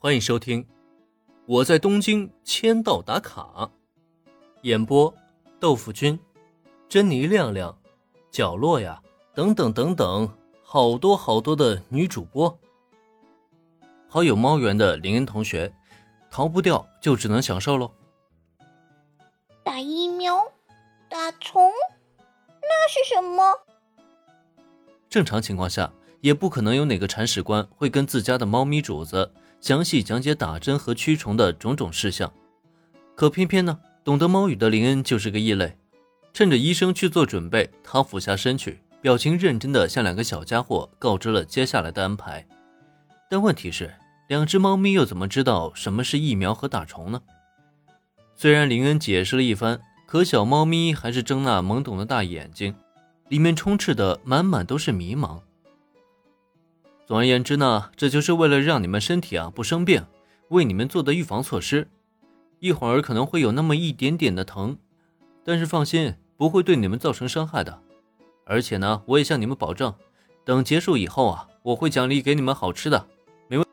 欢迎收听《我在东京签到打卡》，演播：豆腐君、珍妮亮亮、角落呀，等等等等，好多好多的女主播。好友猫园的林恩同学，逃不掉就只能享受喽。打疫苗，打虫，那是什么？正常情况下，也不可能有哪个铲屎官会跟自家的猫咪主子。详细讲解打针和驱虫的种种事项，可偏偏呢，懂得猫语的林恩就是个异类。趁着医生去做准备，他俯下身去，表情认真地向两个小家伙告知了接下来的安排。但问题是，两只猫咪又怎么知道什么是疫苗和打虫呢？虽然林恩解释了一番，可小猫咪还是睁那懵懂的大眼睛，里面充斥的满满都是迷茫。总而言之呢，这就是为了让你们身体啊不生病，为你们做的预防措施。一会儿可能会有那么一点点的疼，但是放心，不会对你们造成伤害的。而且呢，我也向你们保证，等结束以后啊，我会奖励给你们好吃的。没问。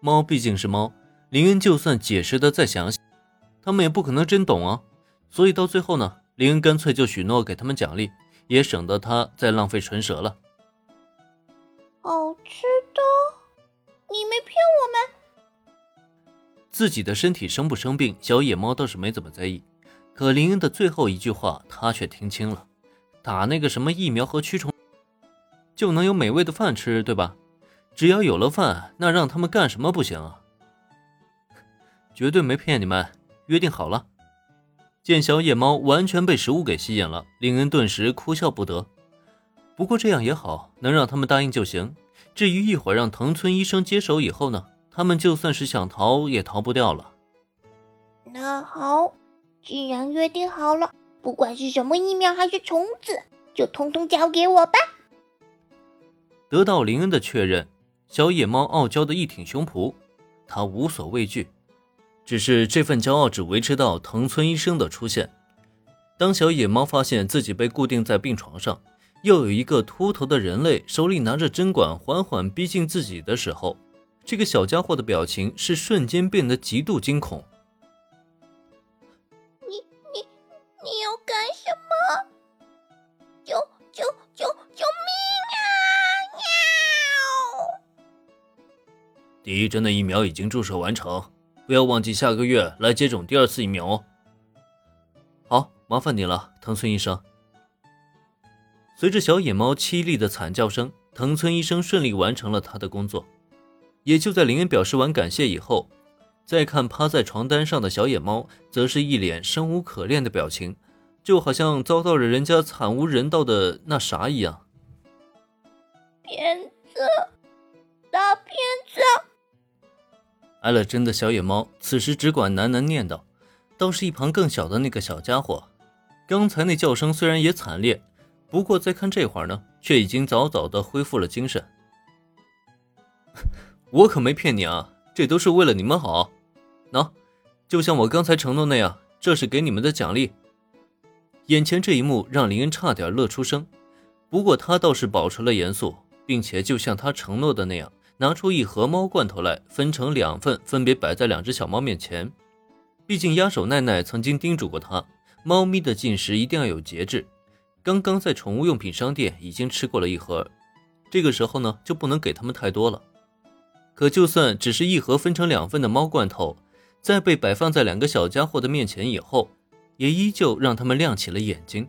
猫毕竟是猫，林恩就算解释的再详细，他们也不可能真懂啊。所以到最后呢，林恩干脆就许诺给他们奖励，也省得他再浪费唇舌了。好吃的，你没骗我们。自己的身体生不生病，小野猫倒是没怎么在意。可林恩的最后一句话，他却听清了：打那个什么疫苗和驱虫，就能有美味的饭吃，对吧？只要有了饭，那让他们干什么不行啊？绝对没骗你们，约定好了。见小野猫完全被食物给吸引了，林恩顿时哭笑不得。不过这样也好，能让他们答应就行。至于一会儿让藤村医生接手以后呢，他们就算是想逃也逃不掉了。那好，既然约定好了，不管是什么疫苗还是虫子，就通通交给我吧。得到林恩的确认，小野猫傲娇的一挺胸脯，他无所畏惧。只是这份骄傲只维持到藤村医生的出现。当小野猫发现自己被固定在病床上。又有一个秃头的人类手里拿着针管，缓缓逼近自己的时候，这个小家伙的表情是瞬间变得极度惊恐。你你你要干什么？救救救救命啊！喵！第一针的疫苗已经注射完成，不要忘记下个月来接种第二次疫苗哦。好，麻烦你了，藤村医生。随着小野猫凄厉的惨叫声，藤村医生顺利完成了他的工作。也就在林恩表示完感谢以后，再看趴在床单上的小野猫，则是一脸生无可恋的表情，就好像遭到了人家惨无人道的那啥一样。骗子，大骗子！挨了针的小野猫此时只管喃喃念叨，倒是一旁更小的那个小家伙，刚才那叫声虽然也惨烈。不过再看这会儿呢，却已经早早的恢复了精神。我可没骗你啊，这都是为了你们好。喏，就像我刚才承诺那样，这是给你们的奖励。眼前这一幕让林恩差点乐出声，不过他倒是保持了严肃，并且就像他承诺的那样，拿出一盒猫罐头来，分成两份，分别摆在两只小猫面前。毕竟鸭手奈奈曾经叮嘱过他，猫咪的进食一定要有节制。刚刚在宠物用品商店已经吃过了一盒，这个时候呢就不能给他们太多了。可就算只是一盒分成两份的猫罐头，在被摆放在两个小家伙的面前以后，也依旧让他们亮起了眼睛。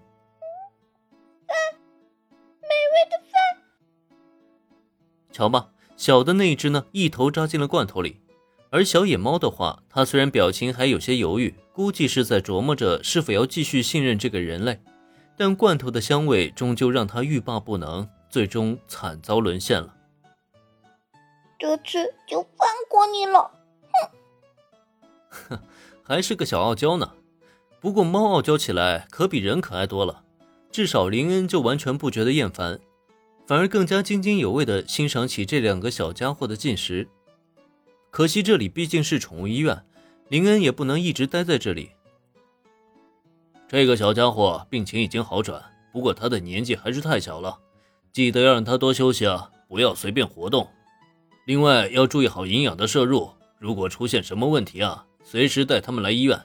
饭，美味的饭。瞧吧，小的那只呢，一头扎进了罐头里，而小野猫的话，它虽然表情还有些犹豫，估计是在琢磨着是否要继续信任这个人类。但罐头的香味终究让他欲罢不能，最终惨遭沦陷了。这次就放过你了，哼！哼，还是个小傲娇呢。不过猫傲娇起来可比人可爱多了，至少林恩就完全不觉得厌烦，反而更加津津有味地欣赏起这两个小家伙的进食。可惜这里毕竟是宠物医院，林恩也不能一直待在这里。这个小家伙病情已经好转，不过他的年纪还是太小了，记得要让他多休息啊，不要随便活动。另外要注意好营养的摄入，如果出现什么问题啊，随时带他们来医院。